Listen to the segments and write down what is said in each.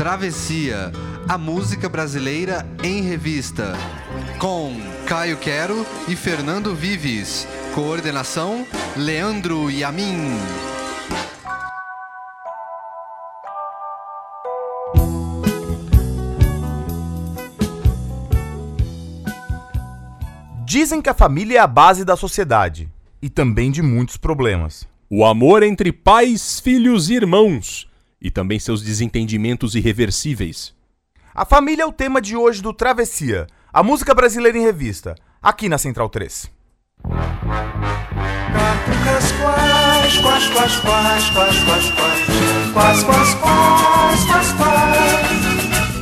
Travessia, a música brasileira em revista. Com Caio Quero e Fernando Vives. Coordenação: Leandro Yamin. Dizem que a família é a base da sociedade e também de muitos problemas. O amor entre pais, filhos e irmãos, e também seus desentendimentos irreversíveis. A família é o tema de hoje do Travessia, a música brasileira em revista, aqui na Central 3. Catucas quais, quais, quais, quais, quais, quais, quais, quais, quais, quais, quais,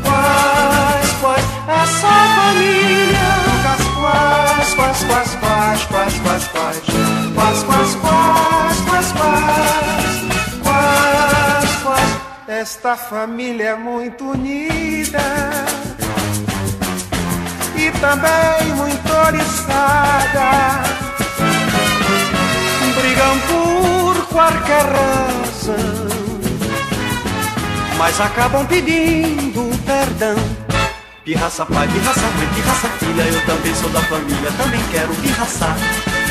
quais, quais, quais, essa família. Quais, quais, quais, quais, quais, quais, quais, esta família é muito unida e também muito oriçada brigam por qualquer razão, mas acabam pedindo perdão. Pirraça pai, pirraça mãe, pirraça filha, eu também sou da família, também quero pirraçar.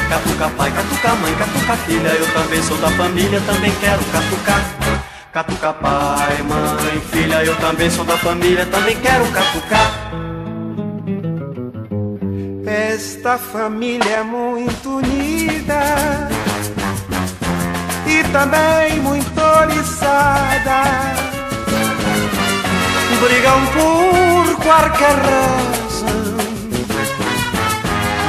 Catuca pai, catuca mãe, catuca filha, eu também sou da família, também quero catucar. Catuca pai, mãe, filha, eu também sou da família, também quero catucar. Esta família é muito unida e também muito oriçada. Brigam por qualquer razão,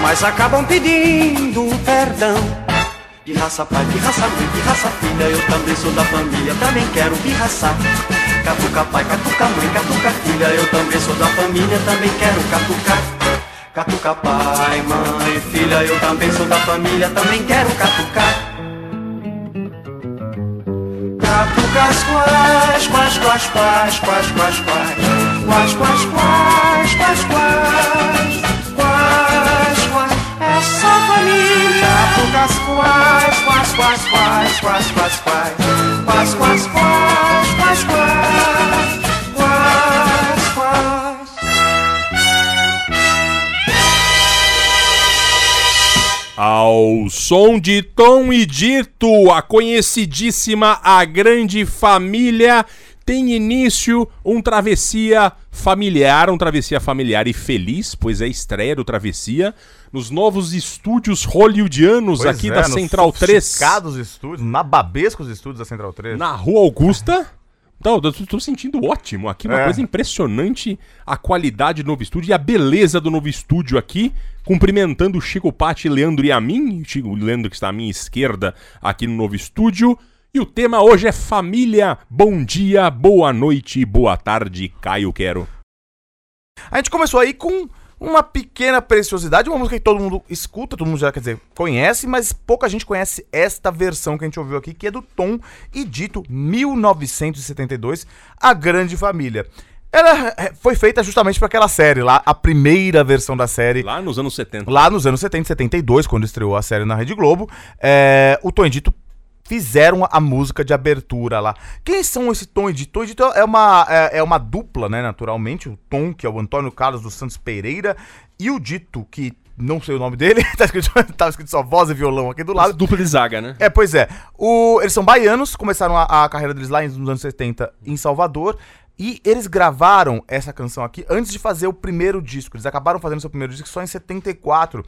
mas acabam pedindo perdão. Pirraça pai, pirraça mãe, pirraça filha, eu também sou da família, também quero pirraçar. Catuca pai, catuca mãe, catuca filha, eu também sou da família, também quero catucar. Catuca pai, mãe, filha, eu também sou da família, também quero catucar. Catucas quais, quais, quais, quais, quais, quais, quais, quais, quais, quais, quais, quais, quais, quais, essa família. Cutucas quais, quais, quais, quais, quais, quais, quais Quais, quais, quais, quais, quais Quais, quais Ao som de Tom e Dito, a conhecidíssima A Grande Família tem início um travessia familiar, um travessia familiar e feliz, pois é a estreia do Travessia nos novos estúdios hollywoodianos Pois aqui é, da Central 3, sofisticados estúdios, nababescos estúdios da Central 3. na Rua Augusta. Então, eu tô, sentindo ótimo aqui, uma É. coisa impressionante a qualidade do novo estúdio e a beleza do novo estúdio aqui. Cumprimentando o Chico Patti, Leandro e a mim, o Leandro que está à minha esquerda aqui no novo estúdio. E o tema hoje é família. Bom dia, boa noite, boa tarde, Caio Quero. A gente começou aí com uma pequena preciosidade, uma música que todo mundo escuta, todo mundo já, quer dizer, conhece, mas pouca gente conhece esta versão que a gente ouviu aqui, que é do Tom e Dito, 1972, A Grande Família. Ela eh, foi feita justamente para aquela série lá, a primeira versão da série. Lá nos anos 70. Lá nos anos 70 e 72, quando estreou a série na Rede Globo, é, o Tom e Dito fizeram a, música de abertura lá. Quem são esse Tom e Dito? Tom e Dito é uma, é, é uma dupla, né, naturalmente. O Tom, que é o Antônio Carlos dos Santos Pereira, e o Dito, que não sei o nome dele, tá escrito, tá escrito só voz e violão aqui do lado. Dupla de zaga, né? É, pois é. O- eles são baianos, começaram a, a carreira deles lá nos anos 70 em Salvador. E eles gravaram essa canção aqui antes de fazer o primeiro disco. Eles acabaram fazendo seu primeiro disco só em 74.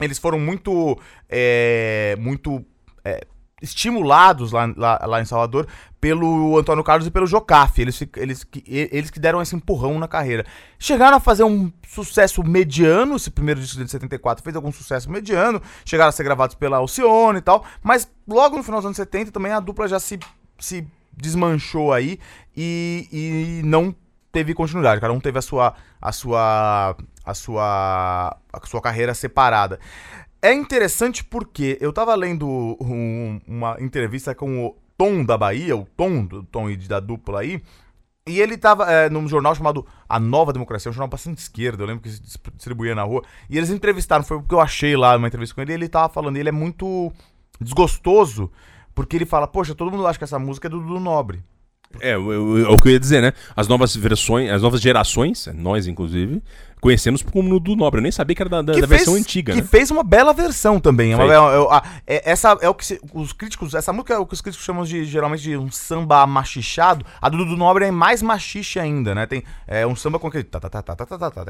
Eles foram muito. é, muito. é, estimulados lá, lá, lá em Salvador pelo Antônio Carlos e pelo Jocafe. Eles, eles, eles que deram esse empurrão na carreira. Chegaram a fazer um sucesso mediano, esse primeiro disco de 74 fez algum sucesso mediano, chegaram a ser gravados pela Alcione e tal, mas logo no final dos anos 70 também a dupla já se, se desmanchou aí e, e não teve continuidade. Cada um teve a sua a sua a sua a sua carreira separada. É interessante porque eu tava lendo um- uma entrevista com o Tom da Bahia, o Tom do Tom e da dupla aí, e ele tava é, num jornal chamado A Nova Democracia, um jornal bastante esquerda, eu lembro que se dis- distribuía na rua, e eles entrevistaram, foi o que eu achei lá numa entrevista com ele, e ele tava falando, ele é muito desgostoso, porque ele fala, poxa, todo mundo acha que essa música é do Dudu Nobre. É, é o que eu ia dizer, né? As novas versões, as novas gerações, nós inclusive, conhecemos como do Nobre. Eu nem sabia que era da, da, da versão antiga. Que né? fez uma bela versão também. É uma, é, é, é, essa é o que se, os críticos. Essa música é o que os críticos chamam de geralmente de um samba machichado. A do Dudu Nobre é mais machixe ainda, né? Tem é, um samba com aquele.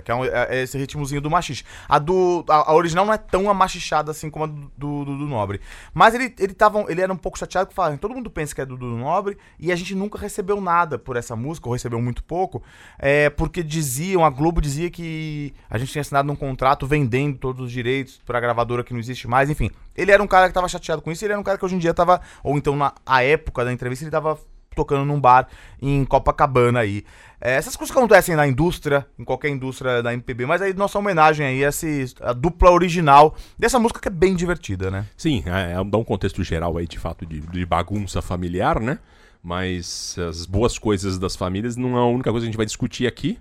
Que é, um, é esse ritmozinho do machixe. A do. A, a, original não é tão amachichada assim como a do, Dudu Nobre. Mas ele, ele, tava, ele era um pouco chateado que falava, todo mundo pensa que é do Dudu Nobre e a gente nunca recebeu nada por essa música, ou recebeu muito pouco, é, porque diziam, a Globo dizia que a gente tinha assinado um contrato vendendo todos os direitos pra gravadora que não existe mais, enfim. Ele era um cara que tava chateado com isso, ele era um cara que hoje em dia tava, ou então na a época da entrevista, ele tava tocando num bar em Copacabana aí. É, essas coisas acontecem na indústria, em qualquer indústria da MPB, mas aí nossa homenagem aí a, esse, a dupla original dessa música que é bem divertida, né? Sim, é, é, dá um contexto geral aí, de fato, de, de bagunça familiar, né? Mas as boas coisas das famílias não é a única coisa que a gente vai discutir aqui.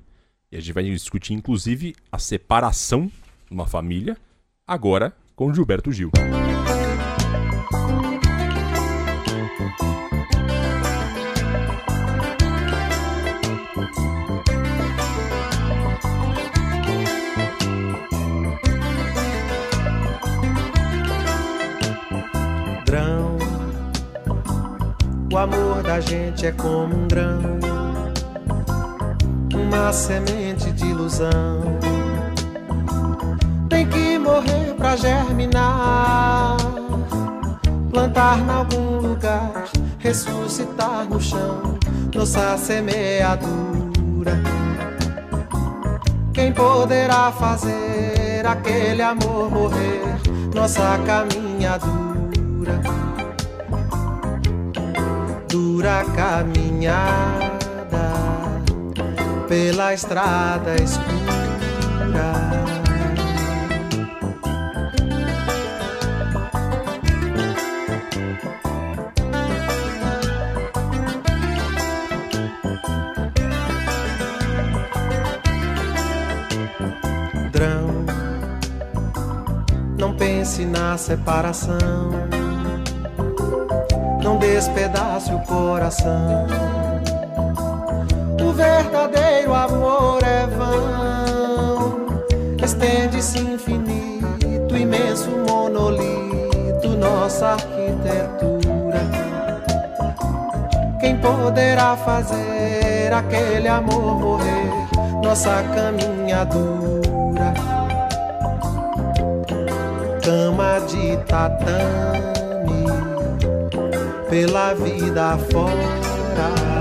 E a gente vai discutir, inclusive, a separação de uma família, agora com Gilberto Gil. O amor da gente é como um grão, uma semente de ilusão. Tem que morrer pra germinar, plantar em algum lugar, ressuscitar no chão, nossa semeadura. Quem poderá fazer aquele amor morrer? Nossa caminhadura. Dura caminhada pela estrada escura. Pense na separação. Não despedace o coração. O verdadeiro amor é vão. Estende-se infinito, imenso monolito, nossa arquitetura. Quem poderá fazer aquele amor morrer? Nossa caminhadura. Cama de tatame pela vida fora.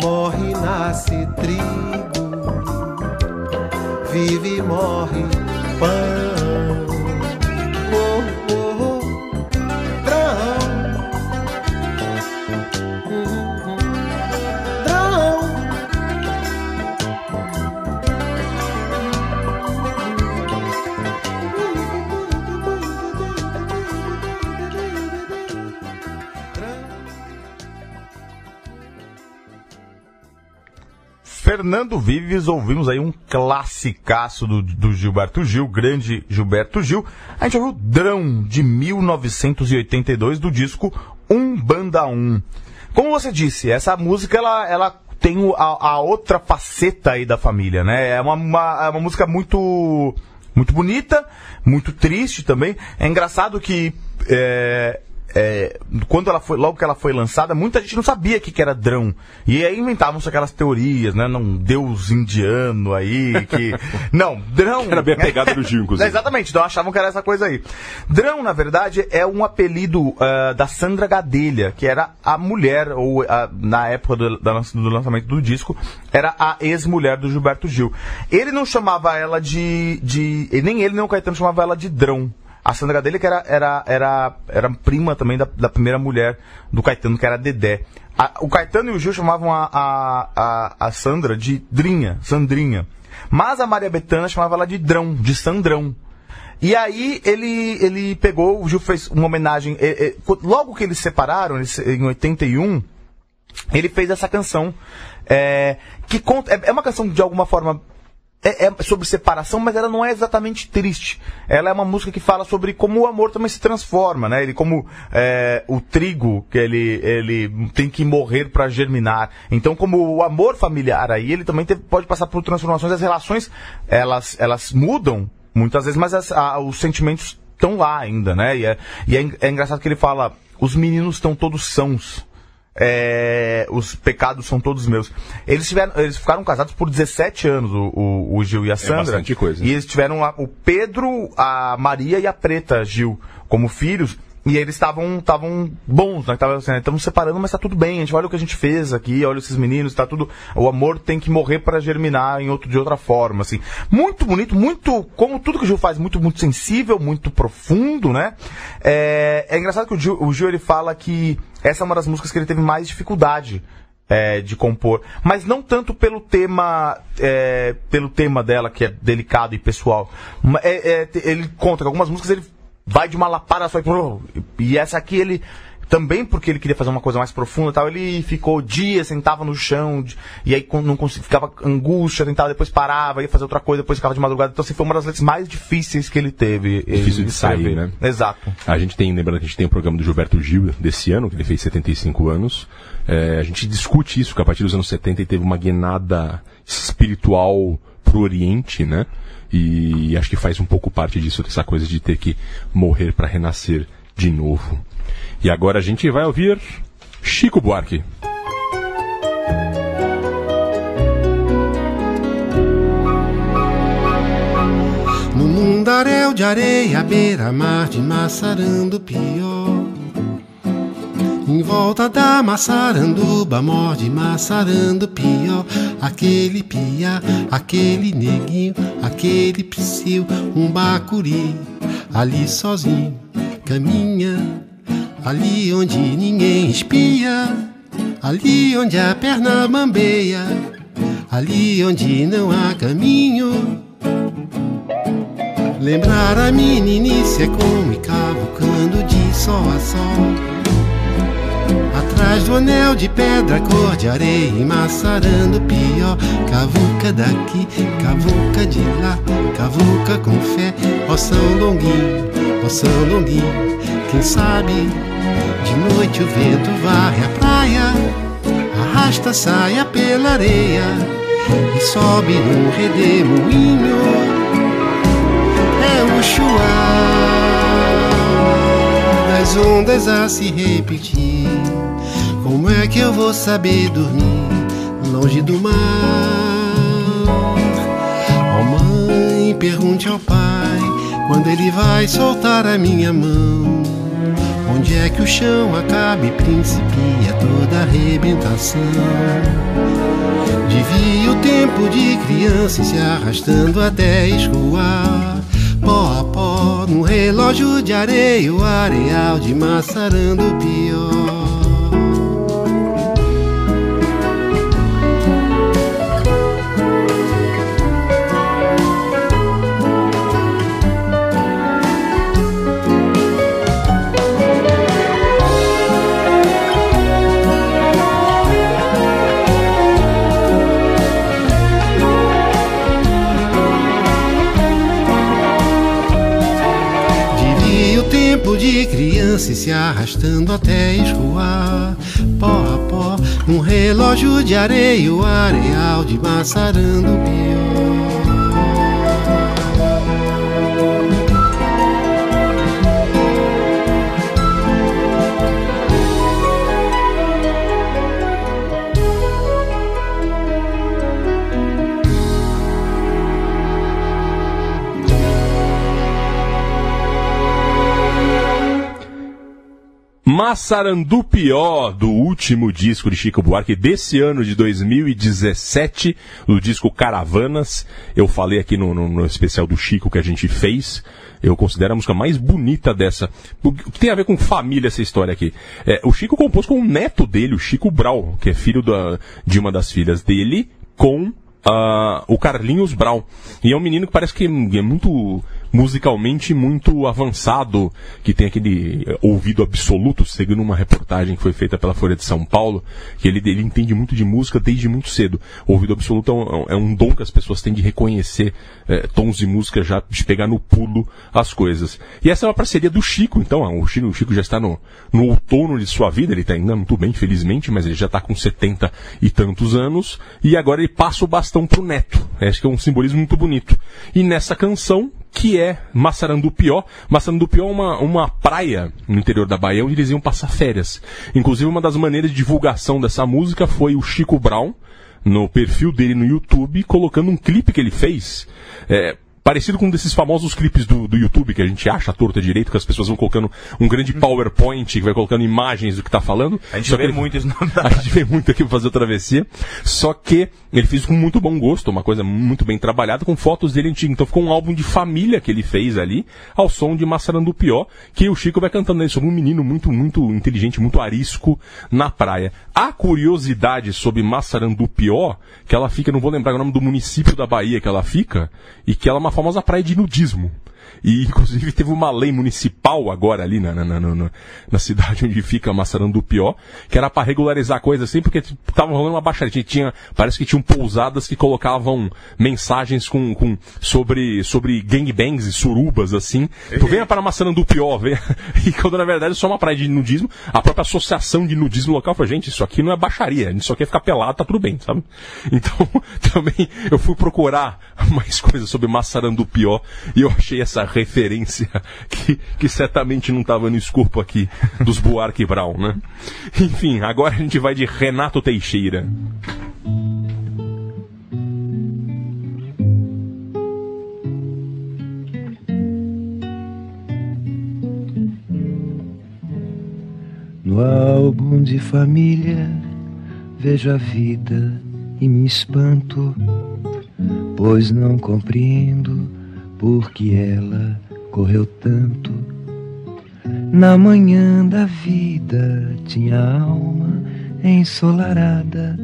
Morre, nasce trigo, vive morre pão. Fernando Vives, ouvimos aí um classicaço do, do Gilberto Gil, grande Gilberto Gil. A gente ouviu Drão, de 1982, do disco Um Banda 1. Como você disse, essa música, ela, ela tem a, a outra faceta aí da família, né? É uma, uma, é uma música muito, muito bonita, muito triste também. É engraçado que... é, é, quando ela foi, logo que ela foi lançada, muita gente não sabia o que, que era drão. E aí inventavam-se aquelas teorias, né? Não, deus indiano aí, que. não, drão. Era bem a pegada do Gil, inclusive. Exatamente, então achavam que era essa coisa aí. Drão, na verdade, é um apelido ah, da Sandra Gadelha, que era a mulher, ou a- na época do, do lançamento do disco, era a ex-mulher do Gilberto Gil. Ele não chamava ela de. de nem ele, nem o Caetano chamava ela de Drão. A Sandra Gadelha, que era, era, era, era prima também da, da primeira mulher do Caetano, que era Dedé. A- o Caetano e o Gil chamavam a, a, a, a Sandra de Drinha, Sandrinha. Mas a Maria Bethânia chamava ela de Drão, de Sandrão. E aí ele, ele pegou, o Gil fez uma homenagem. logo que eles se separaram, em 81, ele fez essa canção. eh, que conta. É, é uma canção de alguma forma. É, é sobre separação, mas ela não é exatamente triste. Ela é uma música que fala sobre como o amor também se transforma, né? Ele como eh, o trigo que ele, ele tem que morrer para germinar. Então, como o amor familiar aí, ele também teve- pode passar por transformações. As relações elas, elas mudam muitas vezes, mas as- a- os sentimentos estão lá ainda, né? E, é, e é é engraçado que ele fala: os meninos estão todos sãos. É, os pecados são todos meus. Eles, tiveram, eles ficaram casados por 17 anos, o, o, o Gil e a Sandra. bastante coisa. E eles tiveram o Pedro, a Maria e a Preta Gil como filhos. E eles estavam estavam bons, né? Estavam assim, estamos separando, mas tá tudo bem. A gente olha o que a gente fez aqui, olha esses meninos, tá tudo. O amor tem que morrer para germinar em outro de outra forma, assim. Muito bonito, muito como tudo que o Gil faz, muito muito sensível, muito profundo, né? É, é engraçado que o Gil, o Gil ele fala que essa é uma das músicas que ele teve mais dificuldade é, de compor, mas não tanto pelo tema é, pelo tema dela que é delicado e pessoal. É- é, ele conta que algumas músicas ele vai de uma lapada só e, e essa aqui ele também porque ele queria fazer uma coisa mais profunda e tal, ele ficou dias, sentava no chão, e aí não conseguia, ficava angústia, tentava, depois parava, ia fazer outra coisa, depois ficava de madrugada. Então, assim, foi uma das letras mais difíceis que ele teve. Difícil em de sair, né? Exato. A gente tem, lembrando que a gente tem o programa do Gilberto Gil desse ano, que ele fez 75 anos. É, a gente discute isso, que a partir dos anos 70 ele teve uma guinada espiritual pro Oriente, né? E acho que faz um pouco parte disso, dessa coisa de ter que morrer para renascer de novo. E agora a gente vai ouvir Chico Buarque. No mundaréu de areia, beira-mar de Massarandupió Em volta da Massaranduba, morde Massarandupió Aquele piá, aquele neguinho, aquele psiu Um bacuri, ali sozinho, caminha Ali onde ninguém espia Ali onde a perna bambeia Ali onde não há caminho Lembrar a meninice é como ir cavucando de sol a sol. Atrás do anel de pedra, cor de areia, emaçarando pior. Cavuca daqui, cavuca de lá, cavuca com fé. Ó São Longuinho, ó São Longuinho, quem sabe de noite o vento varre a praia, arrasta a saia pela areia e sobe num redemoinho é o chuar das ondas a se repetir. Como é que eu vou saber dormir longe do mar? Ó mãe, pergunte ao pai quando ele vai soltar a minha mão. Onde é que o chão acaba e principia toda arrebentação? Devia o tempo de criança se arrastando até escoar. Pó a pó, num relógio de areia, o areal de Massarando pior. De criança ir se arrastando até escoar. Pó a pó, num relógio de areia, o areal de Massarando pior. Massarandupió, do último disco de Chico Buarque desse ano de 2017, o disco Caravanas. Eu falei aqui no, no, no especial do Chico que a gente fez. Eu considero a música mais bonita dessa. O que tem a ver com família essa história aqui? É, o Chico compôs com o neto dele, o Chico Brau, que é filho da, de uma das filhas dele, com ah, o Carlinhos Brown. E é um menino que parece que é muito musicalmente muito avançado, que tem aquele eh, ouvido absoluto, seguindo uma reportagem que foi feita pela Folha de São Paulo, que ele, ele entende muito de música desde muito cedo. O ouvido absoluto é um, é um dom que as pessoas têm de reconhecer eh, tons de música já, de pegar no pulo as coisas. E essa é uma parceria do Chico, então, o Chico, o Chico já está no, no outono de sua vida, ele está ainda muito bem, felizmente, mas ele já está com 70 e tantos anos, e agora ele passa o bastão pro neto. Acho que é um simbolismo muito bonito. E nessa canção, que é Massarandupió. Massarandupió é uma, uma praia no interior da Bahia onde eles iam passar férias. Inclusive, uma das maneiras de divulgação dessa música foi o Chico Brown, no perfil dele no YouTube, colocando um clipe que ele fez. É, Parecido com um desses famosos clipes do, do YouTube que a gente acha torta direito, que as pessoas vão colocando um grande PowerPoint, que vai colocando imagens do que tá falando. A gente Só vê ele- muito isso não dá. a gente vê muito aqui pra fazer a travessia. Só que ele fez com muito bom gosto, uma coisa muito bem trabalhada, com fotos dele antigo. Então ficou um álbum de família que ele fez ali, ao som de Massarandupió, que o Chico vai cantando aí sobre um menino muito, muito inteligente, muito arisco na praia. A curiosidade sobre Massarandupió, que ela fica, não vou lembrar o nome do município da Bahia que ela fica, e que ela é uma famosa praia de nudismo. E, inclusive, teve uma lei municipal agora ali na, na, na, na- na cidade onde fica Massarandupió, que era para regularizar coisas assim, porque tipo, tava rolando uma baixaria. Tinha, parece que tinham pousadas que colocavam mensagens com, com, sobre, sobre gangbangs e surubas, assim. Tu venha para Massarandupió, venha. E quando na verdade é só uma praia de nudismo, a própria associação de nudismo local falou, gente, isso aqui não é baixaria, isso aqui é ficar pelado, tá tudo bem, sabe? Então, também eu fui procurar mais coisas sobre Massarandupió e eu achei essa referência que, que certamente não estava no escopo aqui dos Buarque Brown, né? Enfim, agora a gente vai de Renato Teixeira. No álbum de família vejo a vida e me espanto, pois não compreendo por que ela correu tanto. Na manhã da vida tinha alma ensolarada,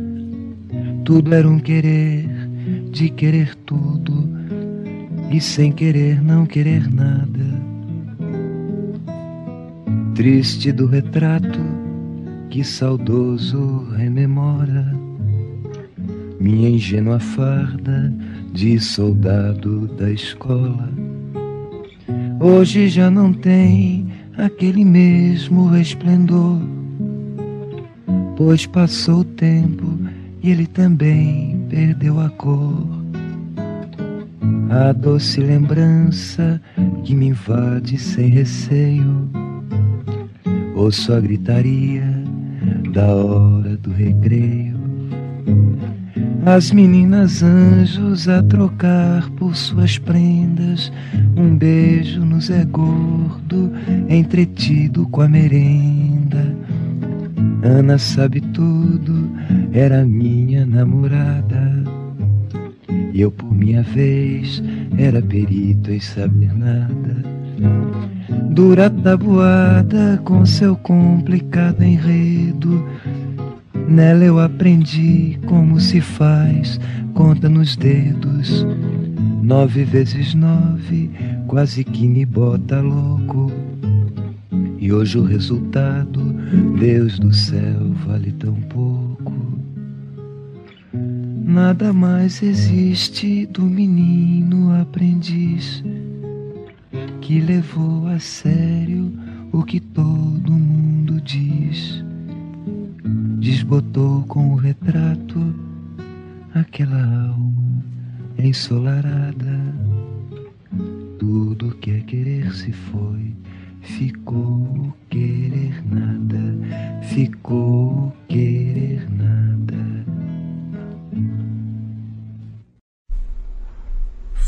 tudo era um querer de querer tudo e sem querer não querer nada. Triste do retrato que saudoso rememora minha ingênua farda de soldado da escola. Hoje já não tem aquele mesmo resplendor, pois passou o tempo e ele também perdeu a cor. A doce lembrança que me invade sem receio ouço a gritaria da hora do recreio. As meninas anjos a trocar por suas prendas, um beijo nos é gordo, entretido com a merenda. Ana sabe tudo, era minha namorada. E eu, por minha vez, era perito em saber nada. Dura tabuada com seu complicado enredo. Nela eu aprendi como se faz conta nos dedos. Nove vezes nove, quase que me bota louco. E hoje o resultado, Deus do céu, vale tão pouco. Nada mais existe do menino aprendiz que levou a sério o que todo mundo diz. Desbotou com o retrato aquela alma ensolarada. Tudo que é querer se foi, ficou querer nada, ficou querer nada.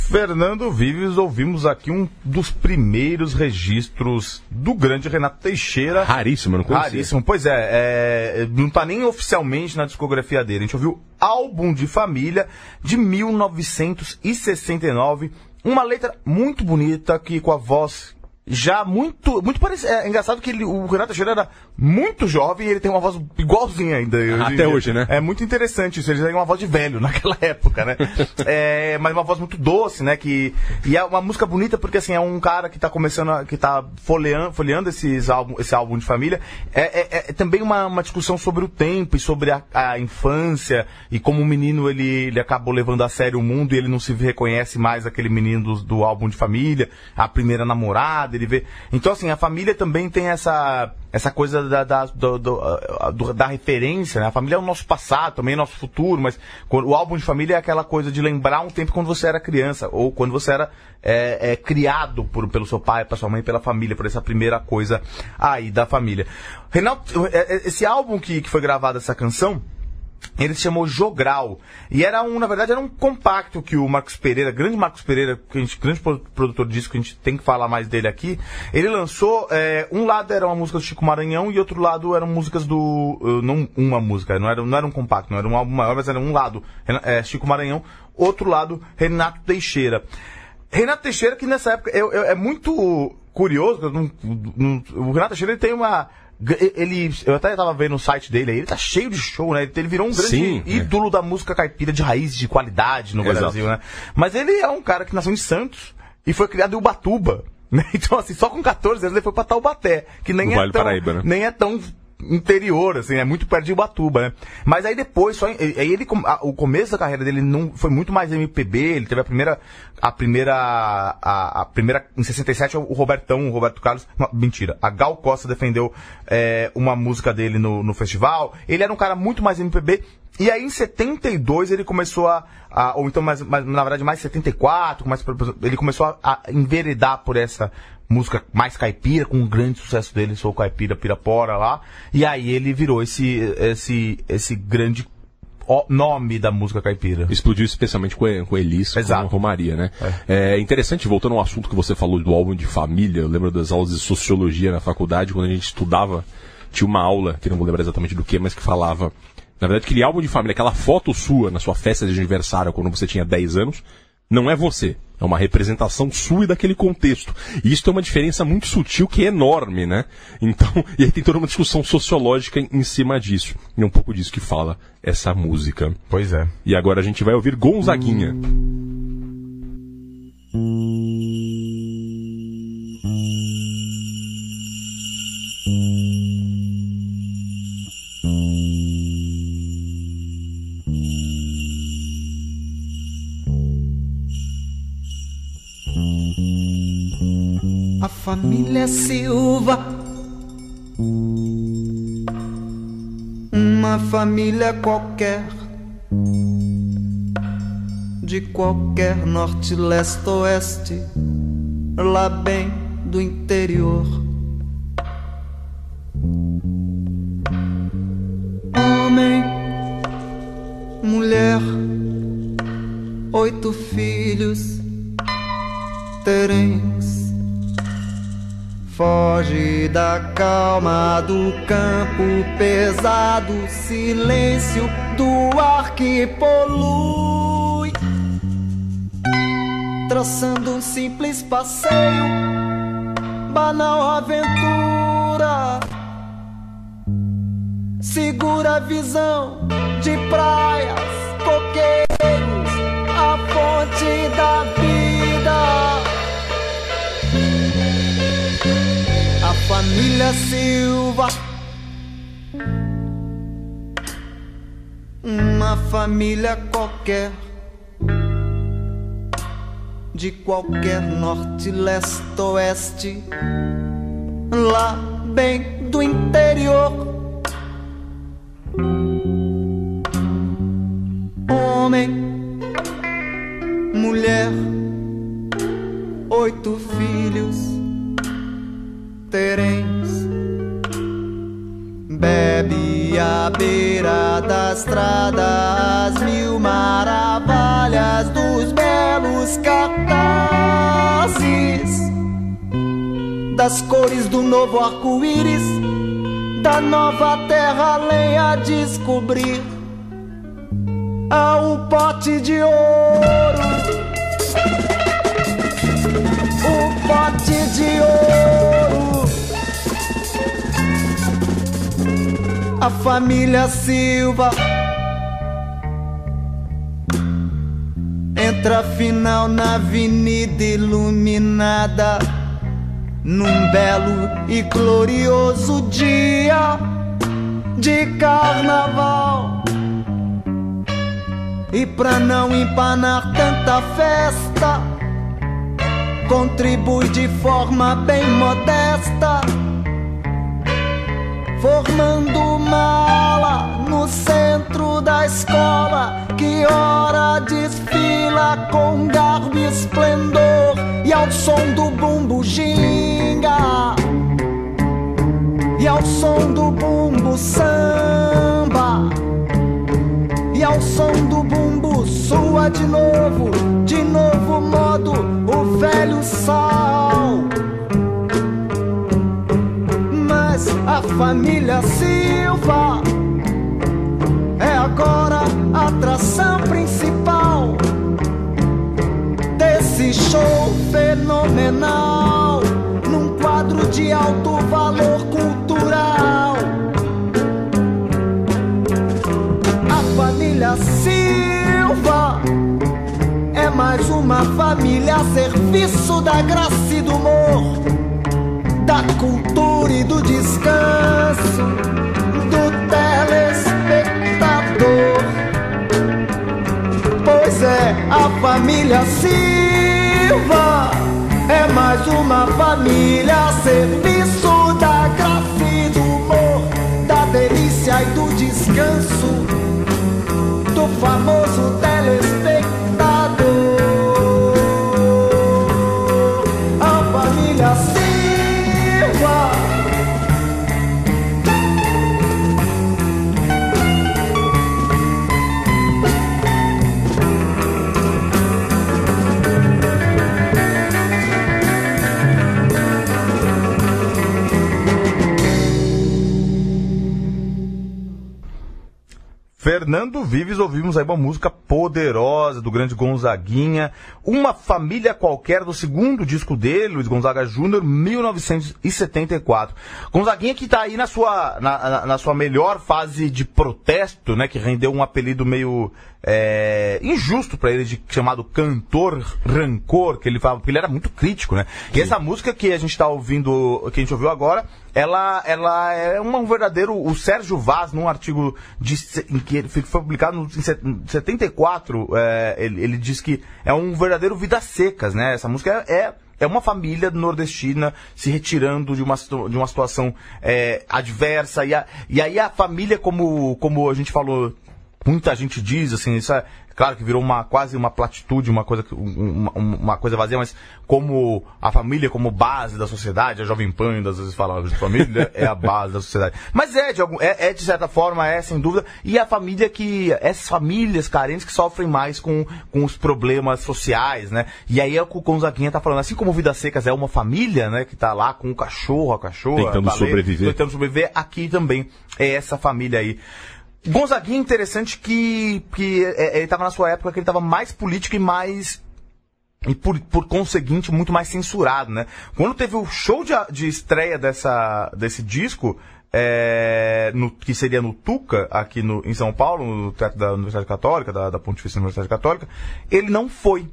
Fernando Vives, ouvimos aqui um dos primeiros registros do grande Renato Teixeira. Raríssimo, eu não conhecia. Raríssimo, pois é, é, não tá nem oficialmente na discografia dele. A gente ouviu Álbum de Família de 1969. Uma letra muito bonita que com a voz já muito muito parecido. É engraçado que ele, o Renato Teixeira era muito jovem e ele tem uma voz igualzinha ainda. eu Até hoje, né? É muito interessante isso. Ele tem uma voz de velho naquela época, né? é, mas uma voz muito doce, né? Que, e é uma música bonita porque, assim, é um cara que tá começando, a, que tá folheando, folheando esses álbum, esse álbum de família. É, é- é também uma, uma discussão sobre o tempo e sobre a, a infância e como o menino, ele, ele acabou levando a sério o mundo e ele não se reconhece mais aquele menino do, do álbum de família, a primeira namorada, ele vê... Então, assim, a família também tem essa essa coisa da, da, do- do- da referência, né? A família é o nosso passado, também é o nosso futuro, mas quando- o álbum de família é aquela coisa de lembrar um tempo quando você era criança, ou quando você era é, é, criado por, pelo seu pai, pela sua mãe, pela família, por essa primeira coisa aí da família. Renato, é, é, esse álbum que, que foi gravado, essa canção, ele se chamou Jogral. E era um, na verdade, era um compacto que o Marcos Pereira, grande Marcos Pereira, que a gente, grande pro- produtor de disco, que a gente tem que falar mais dele aqui, ele lançou, é, um lado era uma música do Chico Maranhão e outro lado eram músicas do, eh, não uma música, não era, não era um compacto, não era um álbum maior, mas era um lado, é, Chico Maranhão, outro lado, Renato Teixeira. Renato Teixeira, que nessa época eu- eu- é muito curioso, não- não- o Renato Teixeira ele tem uma. Ele, eu até estava vendo no site dele aí, ele tá cheio de show, né? Ele virou um grande Sim, é. ídolo da música caipira de raiz, de qualidade no Exato. Brasil, né? Mas ele é um cara que nasceu em Santos e foi criado em Ubatuba. Né? Então, assim, só com 14 anos ele foi pra Taubaté, que nem No é Vale tão, Paraíba, né? nem é tão interior, assim, é muito perto de Ubatuba, né? Mas aí depois, só, aí ele, o começo da carreira dele não foi muito mais MPB, ele teve a primeira, a primeira, a, a primeira, em 67, o Robertão, o Roberto Carlos, mentira, a Gal Costa defendeu é, uma música dele no, no festival, ele era um cara muito mais MPB, e aí em 72 ele começou a, a- ou então mais, mais- na verdade mais 74, mais, ele começou a, a enveredar por essa música mais caipira, com um grande sucesso dele, Sou Caipira Pirapora lá. E aí ele virou esse, esse, esse grande nome da música caipira. Explodiu especialmente com, com Elis, Exato. com a Romaria, né? É. interessante, voltando ao assunto que você falou do álbum de família, eu lembro das aulas de sociologia na faculdade, quando a gente estudava, tinha uma aula, que não vou lembrar exatamente do que, mas que falava, na verdade, aquele álbum de família, aquela foto sua na sua festa de aniversário quando você tinha 10 anos, não é você. É uma representação sua e daquele contexto. E isso tem uma diferença muito sutil que é enorme, né? Então, e aí tem toda uma discussão sociológica em, cima disso. E é um pouco disso que fala essa música. Pois é. E agora a gente vai ouvir Gonzaguinha. A família Silva. Uma família qualquer. De qualquer norte, leste, oeste. Lá bem do interior. Campo pesado, silêncio do ar que polui. Traçando um simples passeio, banal aventura. Segura a visão de praias, coqueiros, a fonte da vida. A família Silva. Família qualquer. De qualquer norte, leste, oeste. Lá bem do interior. Belos cartazes, das cores do novo arco-íris, da nova terra além a descobrir. Há um pote de ouro, um pote de ouro. a família Silva entra final na avenida iluminada num belo e glorioso dia de carnaval. E pra não empanar tanta festa, contribui de forma bem modesta formando mala no centro da escola que ora desfila com garbo e esplendor e ao som do bumbo ginga e ao som do bumbo samba e ao som do bumbo sua de novo de novo modo o velho sal a família Silva é agora a atração principal desse show fenomenal num quadro de alto valor cultural. A família Silva é mais uma família a serviço da graça e do humor da cultura e do descanso do telespectador. Pois é, a família Silva é mais uma família a serviço da graça e do humor, da delícia e do descanso do famoso telespectador. Fernando Vives, ouvimos aí uma música poderosa do grande Gonzaguinha, uma família qualquer do segundo disco dele, Luiz Gonzaga Júnior, 1974. Gonzaguinha que tá aí na sua, na, na- na sua melhor fase de protesto, né, que rendeu um apelido meio é, injusto pra ele, de, chamado Cantor Rancor, que ele falava, porque ele era muito crítico, né? E essa música que a gente tá ouvindo, que a gente ouviu agora, ela, ela é um verdadeiro. O Sérgio Vaz, num artigo de, que ele foi publicado em set- em 74, é, ele, ele diz que é um verdadeiro Vidas Secas, né? Essa música é. é é uma família nordestina se retirando de uma, de uma situação é, adversa. E, a- e aí a família, como, como a gente falou, muita gente diz, assim, isso é claro que virou uma, quase uma platitude, uma coisa, que- um- uma, uma coisa vazia, mas como a família como base da sociedade, a Jovem Pan às vezes fala, a família é a base da sociedade. Mas é de, algum, é, é de certa forma, é sem dúvida, e a família que, essas famílias carentes que sofrem mais com, com os problemas sociais, né? E aí é o que o Gonzaguinha tá falando, assim como Vidas Secas é uma família, né, que tá lá com o cachorro, a cachorra, Tentando baleia, sobreviver. tentando sobreviver, aqui também é essa família aí. Gonzaguinha é interessante que, que é, ele estava na sua época que ele estava mais político e mais e por, por conseguinte muito mais censurado, né? Quando teve o show de, de estreia dessa, desse disco, é, no- que seria no Tuca, aqui no, em São Paulo, no Teatro da Universidade Católica, da, da Pontifícia Universidade Católica, ele não foi.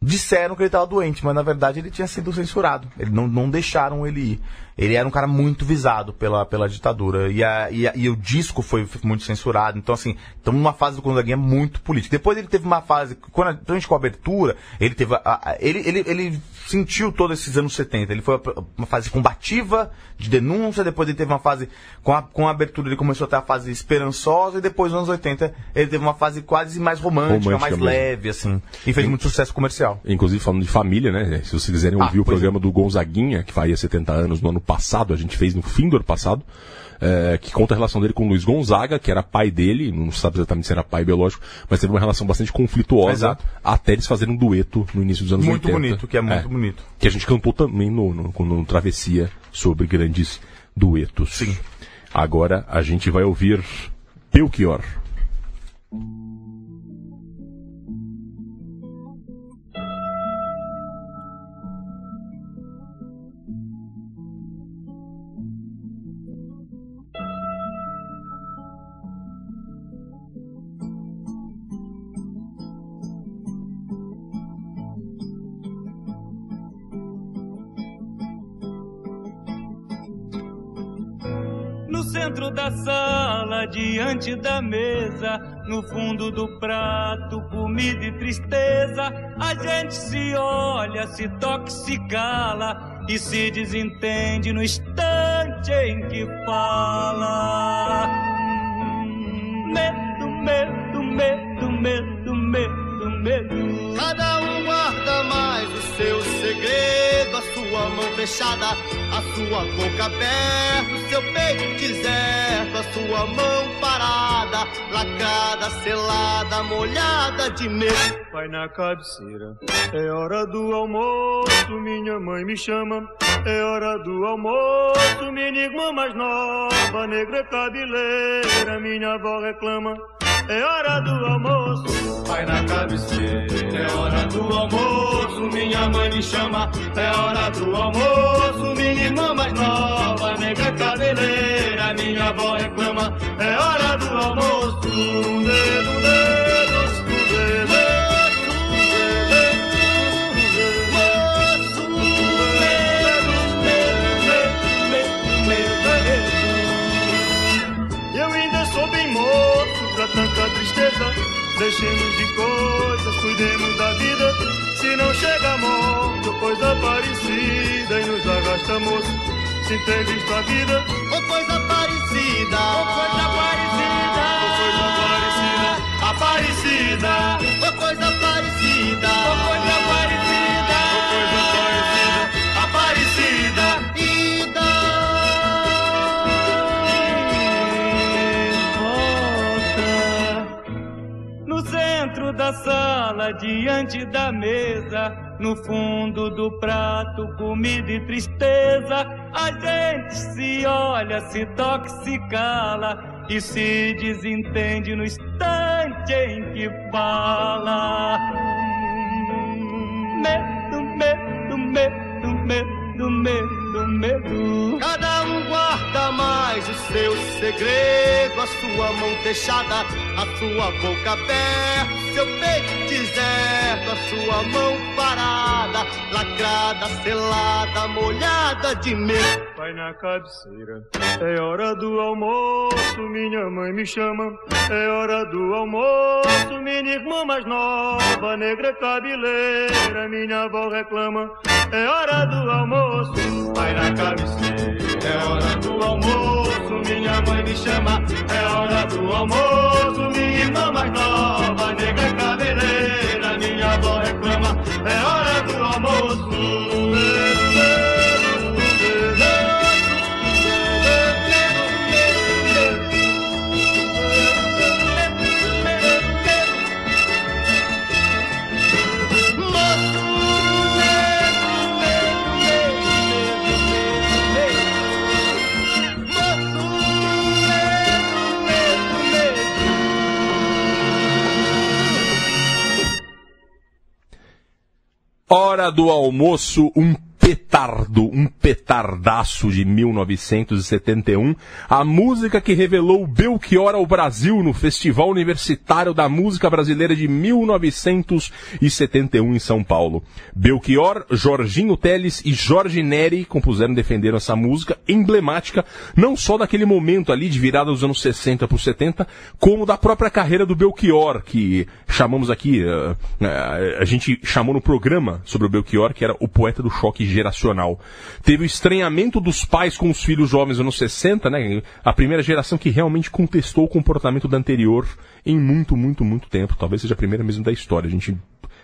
Disseram que ele estava doente, mas na verdade ele tinha sido censurado. Ele não, não deixaram ele ir. Ele era um cara muito visado pela, pela ditadura. E, a, e, a- e o disco foi muito censurado. Então, assim, estamos numa fase do Gonzaguinha muito política. Depois ele teve uma fase, quando a, principalmente com a abertura, ele teve. a- ele, ele, ele sentiu todos esses anos 70. Ele foi uma fase combativa, de denúncia, depois ele teve uma fase. Com a, com a abertura ele começou a ter a fase esperançosa, e depois nos anos 80 ele teve uma fase quase mais romântica, Romântica mais mesmo. leve, assim. E fez muito sucesso comercial. Inclusive falando de família, né? Se vocês quiserem Ah, ouvir o pois programa do Gonzaguinha, que faria 70 anos no ano passado, a gente fez no fim do ano passado, é, que conta a relação dele com o Luiz Gonzaga, que era pai dele, não se sabe exatamente se era pai biológico, mas teve uma relação bastante conflituosa, Exato. até eles fazerem um dueto no início dos anos Muito 80. bonito, que é muito bonito. Que a gente cantou também no, no, no Travessia sobre grandes duetos. Sim. Agora a gente vai ouvir Belchior. Centro da sala, diante da mesa, no fundo do prato, comida e tristeza, a gente se olha, se toca, se cala e se desentende no instante em que fala. Medo, medo, medo, medo, medo, medo. Cada um guarda mais o seu segredo, sua mão fechada, a sua boca aberta, o seu peito deserto, a sua mão parada, lacrada, selada, molhada de medo. Vai na cabeceira, é hora do almoço, minha mãe me chama. É hora do almoço, minha irmã mais nova, negra cabeleira, minha avó reclama. É hora do almoço, vai na cabeceira. É hora do almoço, minha mãe me chama. É hora do almoço, minha irmã mais nova, negra cabeleira, minha avó reclama. É hora do almoço, dedo, dedo, dedo, tristeza. Deixemos de coisas, cuidemos da vida. Se não chega a morte ou coisa parecida e nos arrasta moço, se ter visto a vida. Ou coisa parecida, ou coisa parecida, ou coisa parecida, aparecida, ou coisa parecida, ou coisa parecida, da sala, diante da mesa, no fundo do prato, comida e tristeza, a gente se olha, se toca, se cala e se desentende no instante em que fala. Medo, medo, medo, medo, medo, medo. Cada um guarda mais o seu segredo, a sua mão fechada, a sua boca aberta, seu peito deserto, a sua mão parada, lacrada, selada, molhada de medo. Vai na cabeceira. É hora do almoço, minha mãe me chama. É hora do almoço, minha irmã mais nova, negra cabeleira, minha avó reclama. É hora do almoço, vai na cabeceira. É hora do almoço, minha mãe me chama. É hora do almoço, minha irmã mais nova, negra cabeleira, minha avó reclama. É hora do almoço. Hora do almoço, um petardo, um petardaço de 1971, a música que revelou Belchior ao Brasil no Festival Universitário da Música Brasileira de 1971 em São Paulo. Belchior, Jorginho Teles e Jorge Neri compuseram e defenderam essa música emblemática, não só daquele momento ali de virada dos anos 60 para 70, como da própria carreira do Belchior, que chamamos aqui, uh, uh, a gente chamou no programa sobre o Belchior, que era o poeta do choque geracional. Teve o estranhamento dos pais com os filhos jovens nos anos 60, né? A primeira geração que realmente contestou o comportamento da anterior em muito, muito, muito tempo. Talvez seja a primeira mesmo da história. A gente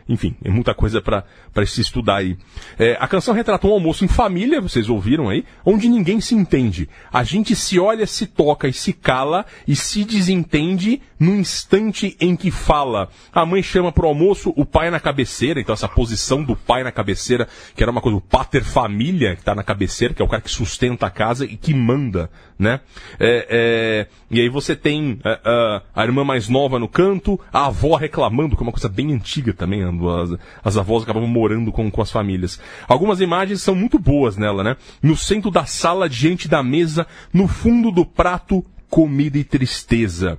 enfim, é muita coisa pra se estudar aí. É, a canção retrata um almoço em família, vocês ouviram aí, onde ninguém se entende. A gente se olha, se toca e se cala e se desentende no instante em que fala. A mãe chama pro almoço, o pai na cabeceira, então essa posição do pai na cabeceira, que era uma coisa, o pater família que tá na cabeceira, que é o cara que sustenta a casa e que manda, né? É, é, e aí você tem é, é, a irmã mais nova no canto, a avó reclamando, que é uma coisa bem antiga também, as, as avós acabavam morando com, com as famílias. Algumas imagens são muito boas nela, né? No centro da sala, diante da mesa, no fundo do prato, comida e tristeza.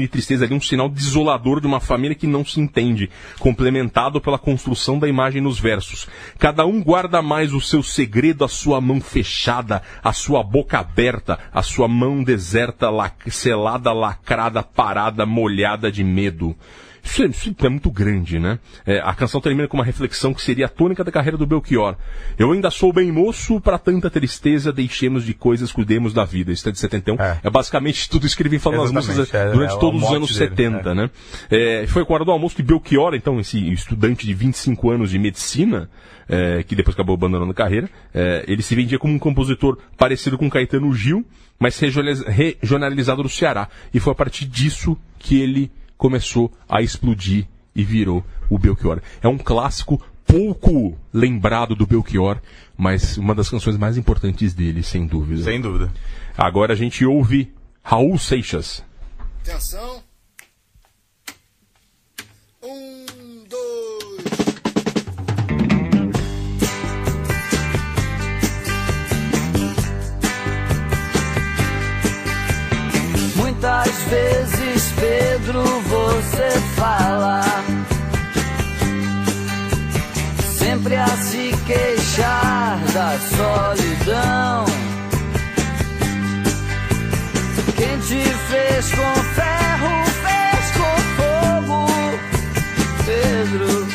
E tristeza ali um sinal desolador de uma família que não se entende, complementado pela construção da imagem nos versos. Cada um guarda mais o seu segredo, a sua mão fechada, a sua boca aberta, a sua mão deserta, lac selada, lacrada, parada, molhada de medo. Isso é, isso é muito grande, né? É, a canção termina com uma reflexão que seria a tônica da carreira do Belchior. Eu ainda sou bem moço, para tanta tristeza, deixemos de coisas, cuidemos da vida. Isso é de 71. É, é basicamente tudo isso que ele vem falando nas músicas é, durante é, todos os anos dele, 70, né? É, foi com a hora do almoço que Belchior, então, esse estudante de 25 anos de medicina, que depois acabou abandonando a carreira, ele se vendia como um compositor parecido com Caetano Gil, mas regionaliz- regionalizado do Ceará. E foi a partir disso que ele começou a explodir e virou o Belchior. É um clássico pouco lembrado do Belchior, mas uma das canções mais importantes dele, sem dúvida. Sem dúvida. Agora a gente ouve Raul Seixas. Atenção. Um, dois. Muitas vezes, Pedro, solidão. Quem te fez com ferro, fez com fogo, Pedro.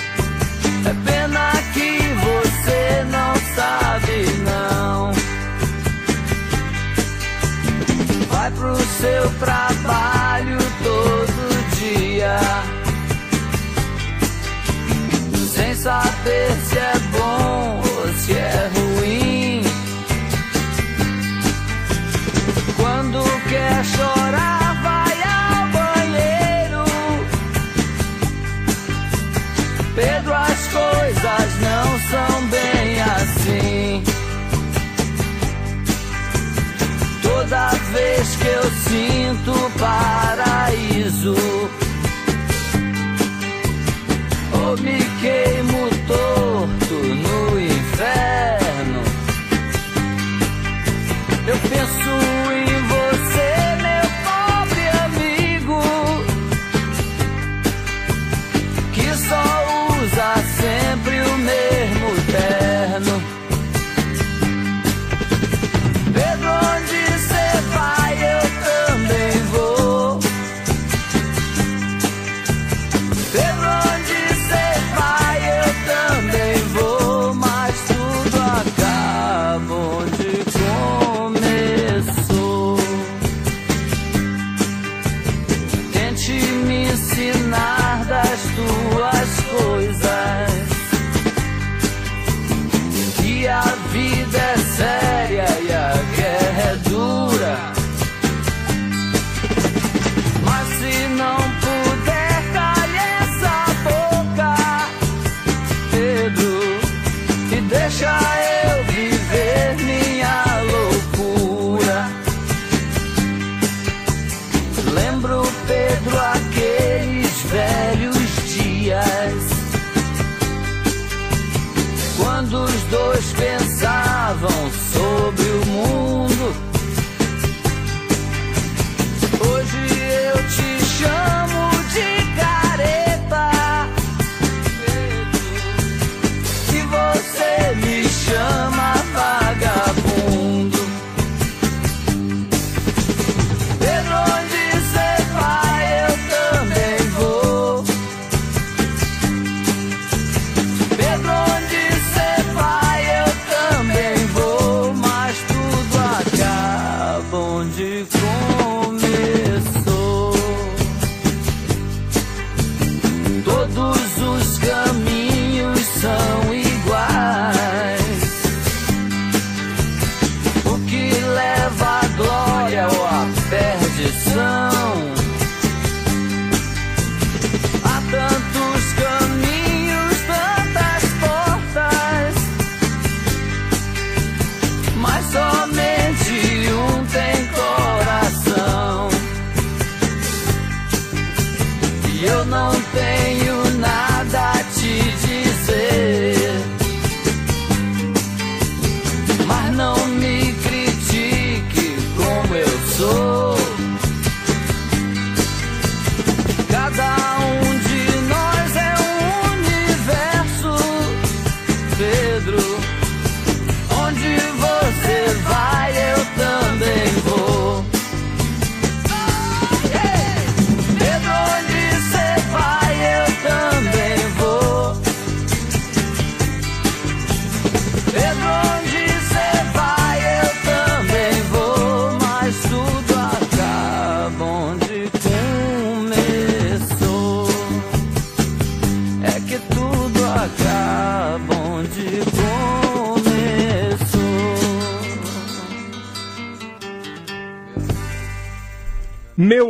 É pena que você não sabe, não. Vai pro seu trabalho todo dia. Sem saber se é são bem assim. Toda vez que eu sinto paraíso, ou me queimo torto no inferno, eu penso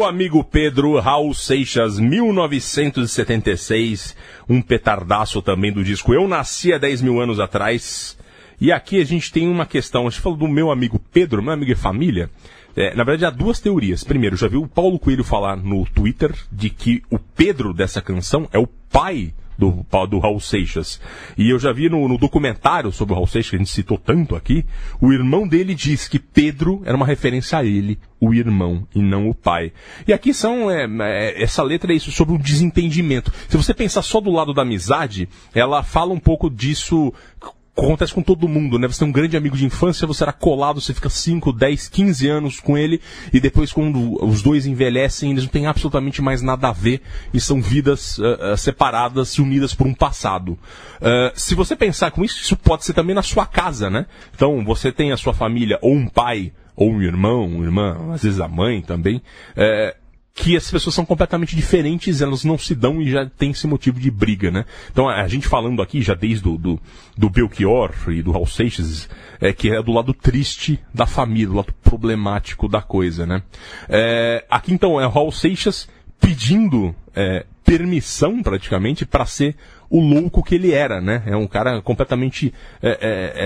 Meu amigo Pedro, Raul Seixas, 1976, um petardaço também do disco Eu Nasci há 10 mil anos atrás. E aqui a gente tem uma questão, a gente falou do meu amigo Pedro, meu amigo e família. É, na verdade, há duas teorias. Primeiro, já viu o Paulo Coelho falar no Twitter de que o Pedro dessa canção é o pai do, do Raul Seixas. E eu já vi no, no documentário sobre o Raul Seixas, que a gente citou tanto aqui, o irmão dele diz que Pedro era uma referência a ele, o irmão, e não o pai. E aqui são, é, é, essa letra é isso, sobre o desentendimento. Se você pensar só do lado da amizade, ela fala um pouco disso acontece com todo mundo, né? Você tem um grande amigo de infância, você era colado, você fica 5, 10, 15 anos com ele, e depois quando os dois envelhecem, eles não têm absolutamente mais nada a ver, e são vidas ah, separadas e unidas por um passado. Ah, se você pensar com isso, isso pode ser também na sua casa, né? Então, você tem a sua família, ou um pai, ou um irmão, uma irmã, às vezes a mãe também, é, que as pessoas são completamente diferentes, elas não se dão e já tem esse motivo de briga, né? Então a gente falando aqui, já desde o do, do Belchior e do Raul Seixas, é, que é do lado triste da família, do lado problemático da coisa, né? É, aqui então é o Seixas pedindo é, permissão praticamente para ser o louco que ele era, né? É um cara completamente é, é,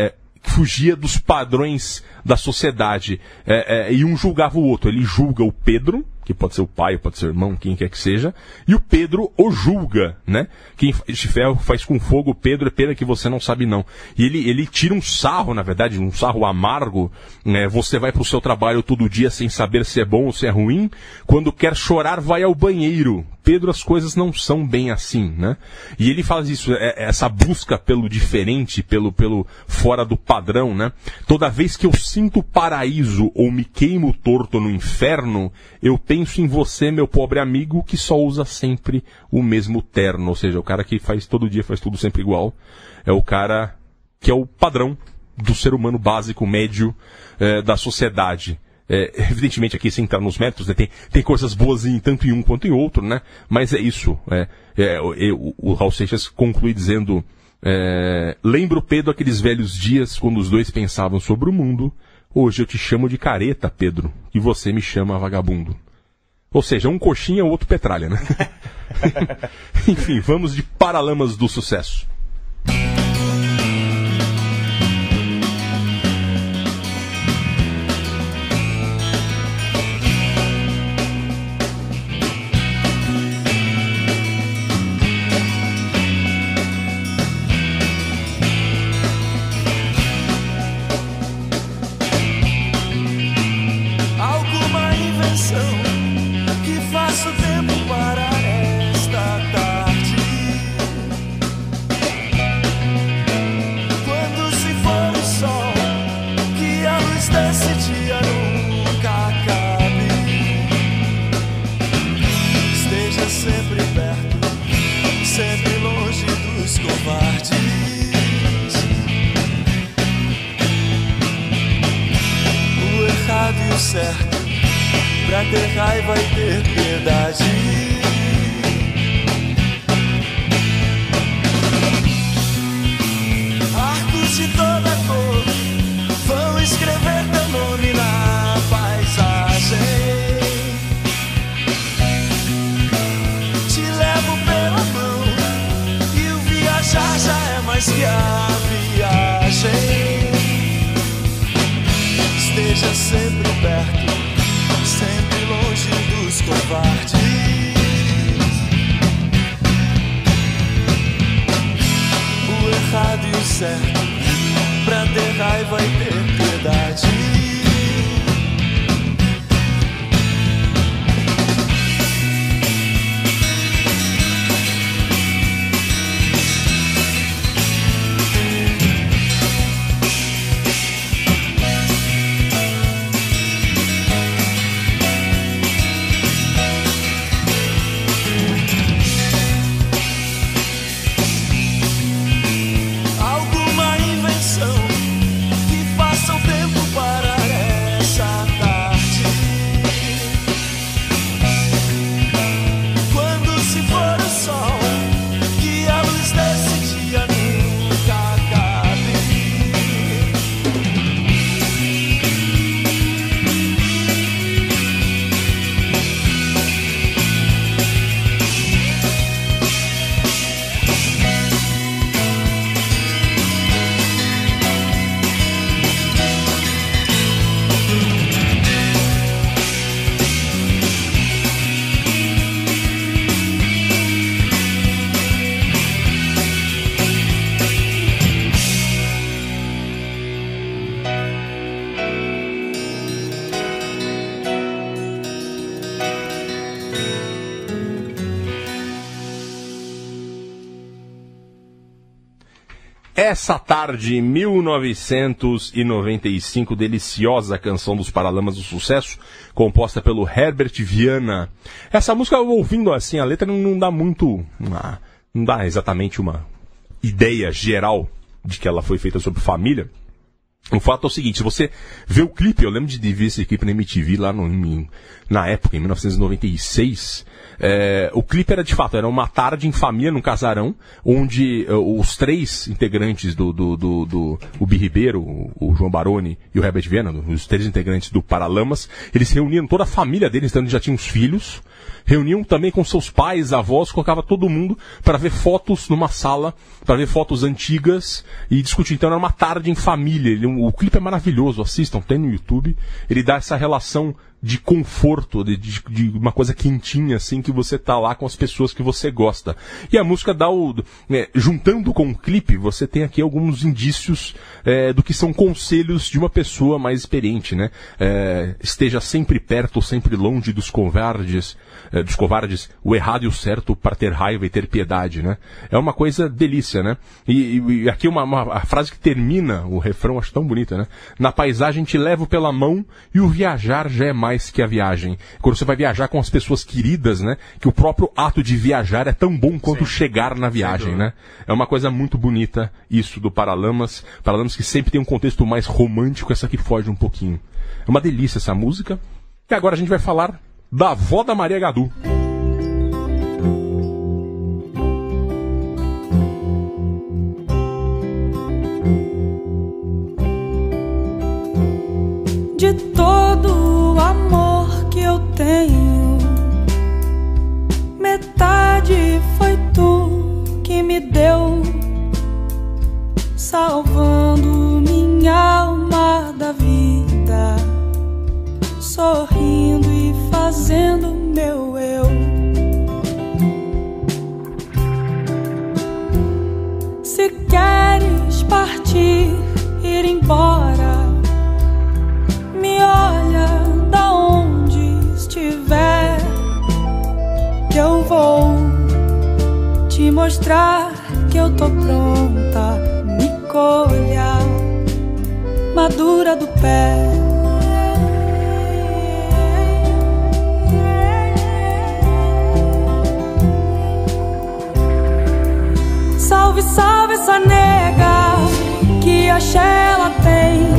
é, fugia dos padrões da sociedade é, e um julgava o outro. Ele julga o Pedro, que pode ser o pai, pode ser o irmão, quem quer que seja, e o Pedro o julga, né? Quem de ferro faz com fogo, Pedro, é pena que você não sabe não. E ele, ele tira um sarro, na verdade, um sarro amargo, né? Você vai pro seu trabalho todo dia sem saber se é bom ou se é ruim, quando quer chorar vai ao banheiro. Pedro, as coisas não são bem assim, né? E ele faz isso, é- é essa busca pelo diferente, pelo, pelo fora do padrão, né? Toda vez que eu sinto paraíso ou me queimo torto no inferno, eu penso em você, meu pobre amigo, que só usa sempre o mesmo terno. Ou seja, o cara que faz todo dia, faz tudo sempre igual. É o cara que é o padrão do ser humano básico, médio, eh, da sociedade. É, evidentemente aqui sem entrar nos métodos, né, tem, tem coisas boas em tanto em um quanto em outro, né? Mas é isso. É, é, o, o Raul Seixas conclui dizendo, é, lembro Pedro aqueles velhos dias quando os dois pensavam sobre o mundo. Hoje eu te chamo de careta, Pedro, e você me chama vagabundo. Ou seja, um coxinha, o outro petralha, né? Enfim, vamos de Paralamas do Sucesso. Essa tarde, 1995, deliciosa canção dos Paralamas do Sucesso, composta pelo Herbert Viana. Essa música, ouvindo assim, a letra não, dá muito. não dá exatamente uma ideia geral de que ela foi feita sobre família. O fato é o seguinte, se você vê o clipe, eu lembro de ver esse clipe na MTV lá no, na época, em 1996. É, o clipe era de fato, era uma tarde em família, num casarão, onde eh, os três integrantes do, do, do, do o Bi Ribeiro, o, o João Baroni e o Herbert Viana, os três integrantes do Paralamas, eles reuniam toda a família deles, então eles já tinham os filhos, reuniam também com seus pais, avós, colocava todo mundo para ver fotos numa sala, para ver fotos antigas e discutir. Então era uma tarde em família. Ele- o clipe é maravilhoso, assistam, tem no YouTube. Ele dá essa relação de conforto, de, de- de uma coisa quentinha, assim, que você tá lá com as pessoas que você gosta. E a música dá o. né, juntando com o clipe, você tem aqui alguns indícios é, do que são conselhos de uma pessoa mais experiente, né? É, esteja sempre perto sempre longe dos covardes, é, dos covardes, o errado e o certo para ter raiva e ter piedade, né? É uma coisa delícia, né? E, e- aqui uma, uma- a frase que termina o refrão, acho tão bonita, né? Na paisagem te levo pela mão e o viajar já é mais que a viagem. Quando você vai viajar com as pessoas queridas, né? Que o próprio ato de viajar é tão bom quanto chegar na viagem, né? É uma coisa muito bonita isso do Paralamas. Paralamas que sempre tem um contexto mais romântico, essa aqui foge um pouquinho. É uma delícia essa música. E agora a gente vai falar da avó da Maria Gadu. de todo o amor que eu tenho. Metade foi tu que me deu, salvando minha alma da vida, sorrindo fazendo meu eu. Se queres partir, ir embora. Me olha da onde estiver, que eu vou te mostrar que eu tô pronta. Me colha, madura do pé. Salve, salve essa nega que a ela tem.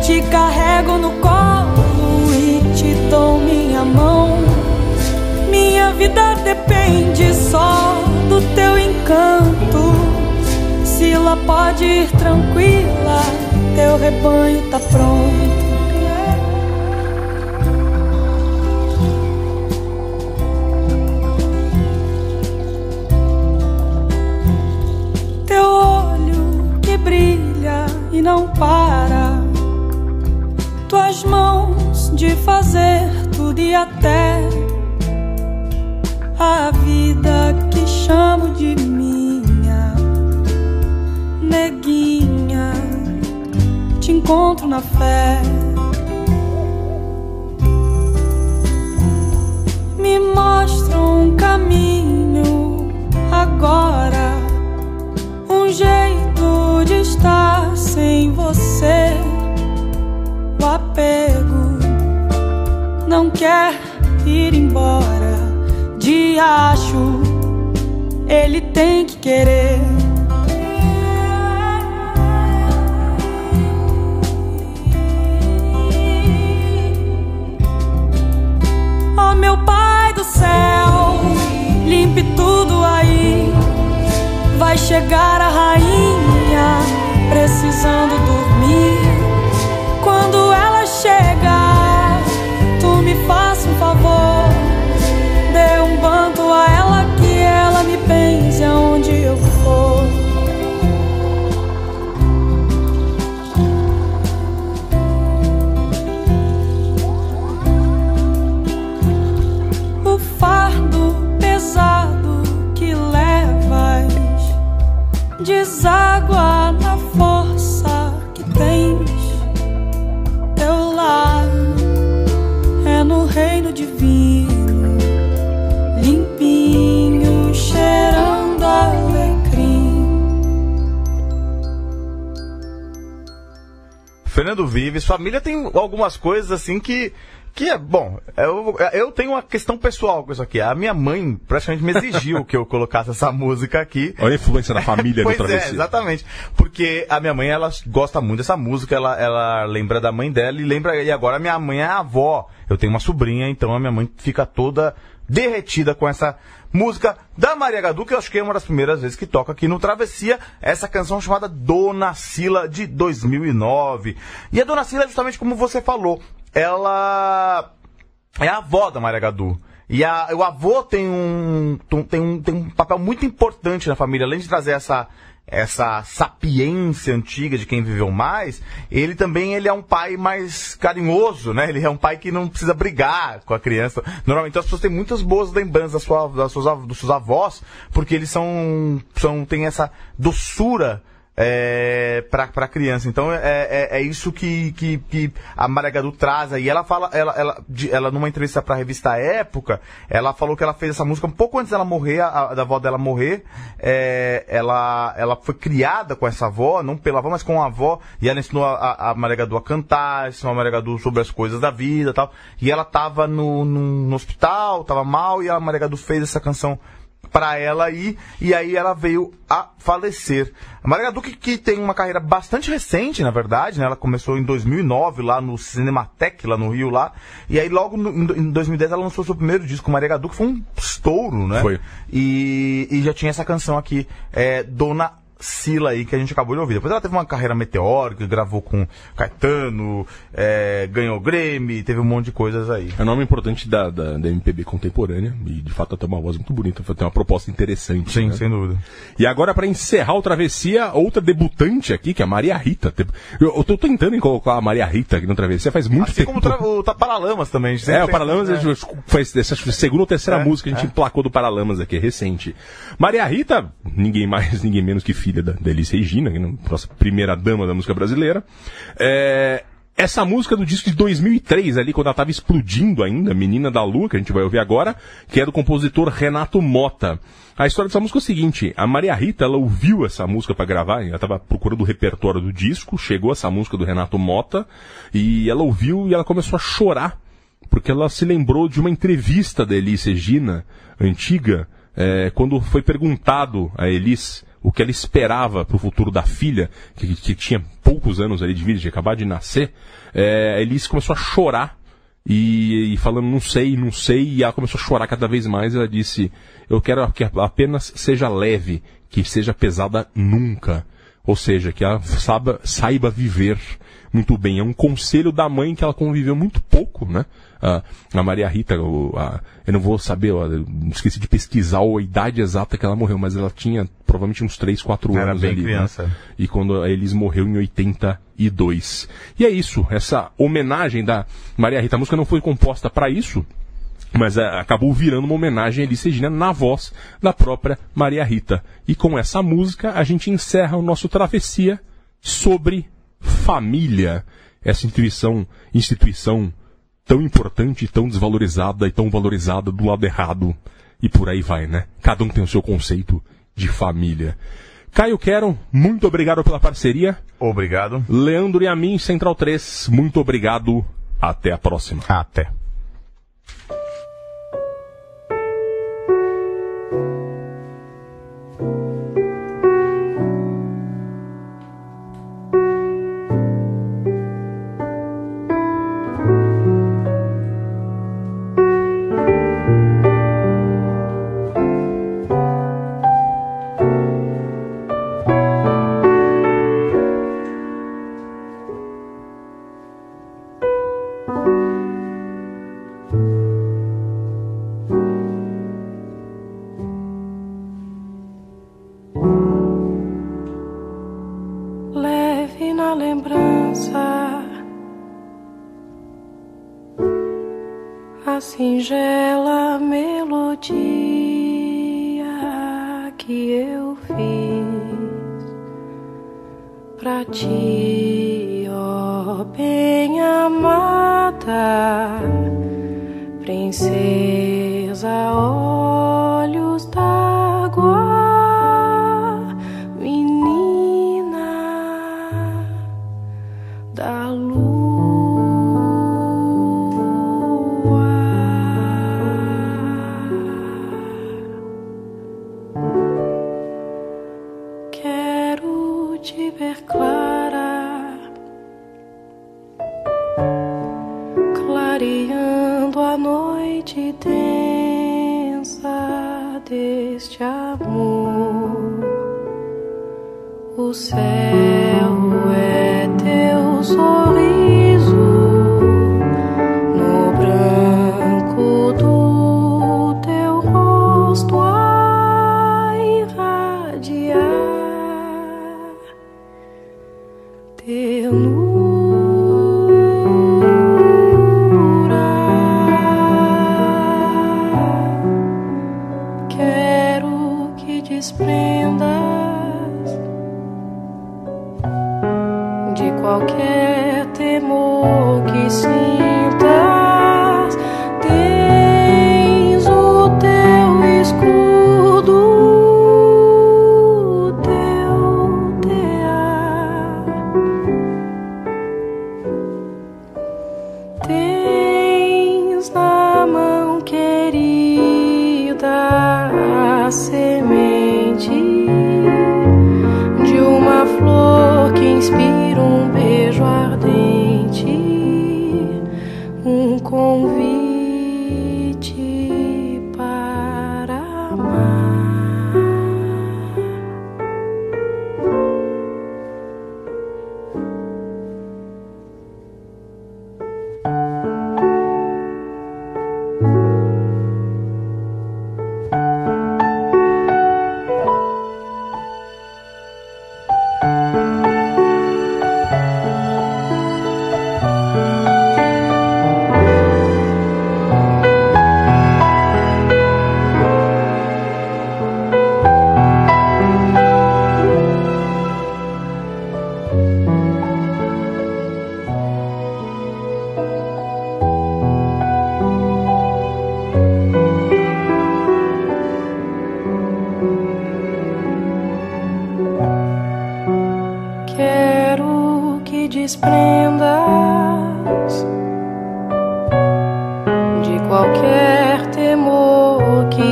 Te carrego no colo e te dou minha mão. Minha vida depende só do teu encanto. Sila pode ir tranquila, teu rebanho tá pronto. Não para. Tuas mãos de fazer tudo e até a vida que chamo de minha. Neguinha, te encontro na fé. Me mostra quer ir embora. De acho, ele tem que querer. Oh meu pai do céu, limpe tudo aí. Vai chegar a rainha precisando dormir. deságua na força que tens. Teu lar é no reino divino, limpinho, cheirando alecrim. Fernando Vives, família tem algumas coisas assim que que é, bom, eu, eu tenho uma questão pessoal com isso aqui. A minha mãe praticamente me exigiu que eu colocasse essa música aqui. Olha a influência da família no pois é, travessia. exatamente. Porque a minha mãe, ela gosta muito dessa música, ela, ela lembra da mãe dela e lembra. E agora a minha mãe é a avó. Eu tenho uma sobrinha, então a minha mãe fica toda derretida com essa música da Maria Gadu, que eu acho que é uma das primeiras vezes que toca aqui no Travessia, essa canção chamada Dona Sila de 2009. E a Dona Sila, justamente como você falou, ela é a avó da Maria Gadu. E a- o avô tem um, tem, um, tem um papel muito importante na família, além de trazer essa, essa sapiência antiga de quem viveu mais, ele também ele é um pai mais carinhoso, né? Ele é um pai que não precisa brigar com a criança. Normalmente as pessoas têm muitas boas lembranças das, sua, suas, dos seus avós, porque eles são, são têm essa doçura é, pra, pra criança. Então é, é, é isso que, que, que a Maria Gadu traz aí. Ela fala, ela, ela, ela numa entrevista pra revista Época, ela falou que ela fez essa música um pouco antes dela morrer, a, a- da avó dela morrer. É, ela, ela foi criada com essa avó, não pela avó, mas com a avó, e ela ensinou a, a, a Maria Gadu a cantar, ensinou a Maria Gadu sobre as coisas da vida tal. E ela tava no, no, no hospital, tava mal, e a Maria Gadu fez essa canção para ela aí, e aí ela veio a falecer. A Maria Gadu, que, tem uma carreira bastante recente, na verdade, né? Ela começou em 2009 lá no Cinematec, lá no Rio, lá. E aí logo no- em do- em 2010 ela lançou seu primeiro disco, Maria Gadu, que foi um estouro, né? Foi. E, e já tinha essa canção aqui, é, Dona Sila aí, que a gente acabou de ouvir. Depois ela teve uma carreira meteórica, gravou com Caetano, é, ganhou Grammy, teve um monte de coisas aí. É um nome importante da, da, da MPB contemporânea e de fato ela tem uma voz muito bonita, tem uma proposta interessante. Sim, né? sem dúvida. E agora, pra encerrar o Travessia, outra debutante aqui, que é a Maria Rita. Eu, eu tô tentando colocar a Maria Rita aqui no Travessia faz muito Assim tempo. como o, tra- o Paralamas também. É, o Paralamas né? a gente faz essa que a segunda ou terceira É, música que a gente é. emplacou do Paralamas aqui, é recente. Maria Rita, ninguém mais, ninguém menos que filha da, da Elis Regina, que é nossa primeira dama da música brasileira. É, essa música do disco de 2003, ali, quando ela tava explodindo ainda, Menina da Lua, que a gente vai ouvir agora, que é do compositor Renato Mota. A história dessa música é o seguinte, a Maria Rita, ela ouviu essa música pra gravar, ela tava procurando o repertório do disco, chegou essa música do Renato Mota, e ela ouviu e ela começou a chorar porque ela se lembrou de uma entrevista da Elis Regina, antiga, eh, quando foi perguntado a Elis o que ela esperava para o futuro da filha, que, que tinha poucos anos ali de vida, tinha acabado de nascer, eh, a Elis começou a chorar e, e falando não sei, não sei, e ela começou a chorar cada vez mais. Ela disse: Eu quero que apenas seja leve, que seja pesada nunca. Ou seja, que ela saiba, saiba viver muito bem. É um conselho da mãe que ela conviveu muito pouco, né? A, a Maria Rita, o- a- eu não vou saber, eu esqueci de pesquisar a idade exata que ela morreu, mas ela tinha provavelmente uns 3, 4 Era anos bem ali. criança. Né? E quando a Elis morreu em 82. E é isso, essa homenagem da Maria Rita. A música não foi composta para isso, mas é, acabou virando uma homenagem a Elis Regina na voz da própria Maria Rita. E com essa música a gente encerra o nosso travessia sobre família. Essa instituição, instituição tão importante, tão desvalorizada e tão valorizada do lado errado. E por aí vai, né? Cada um tem o seu conceito de família. Caio Quero, muito obrigado pela parceria. Obrigado. Leandro e a mim, Central 3, muito obrigado. Até a próxima. Até.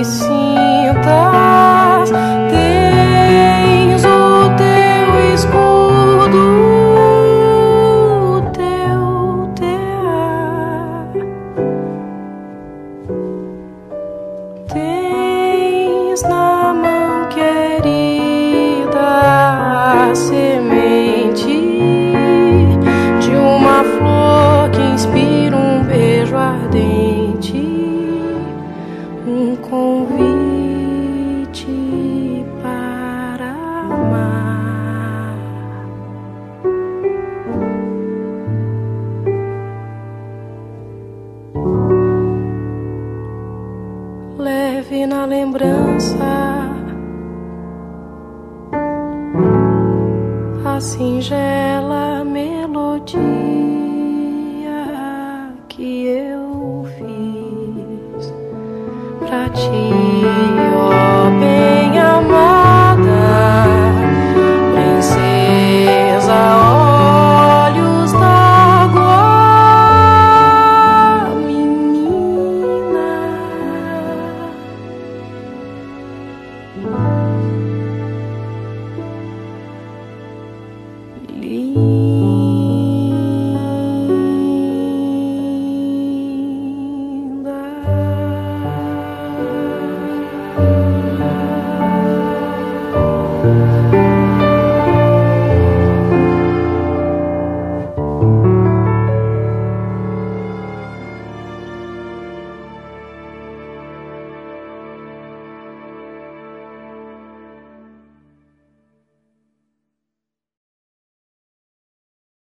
see.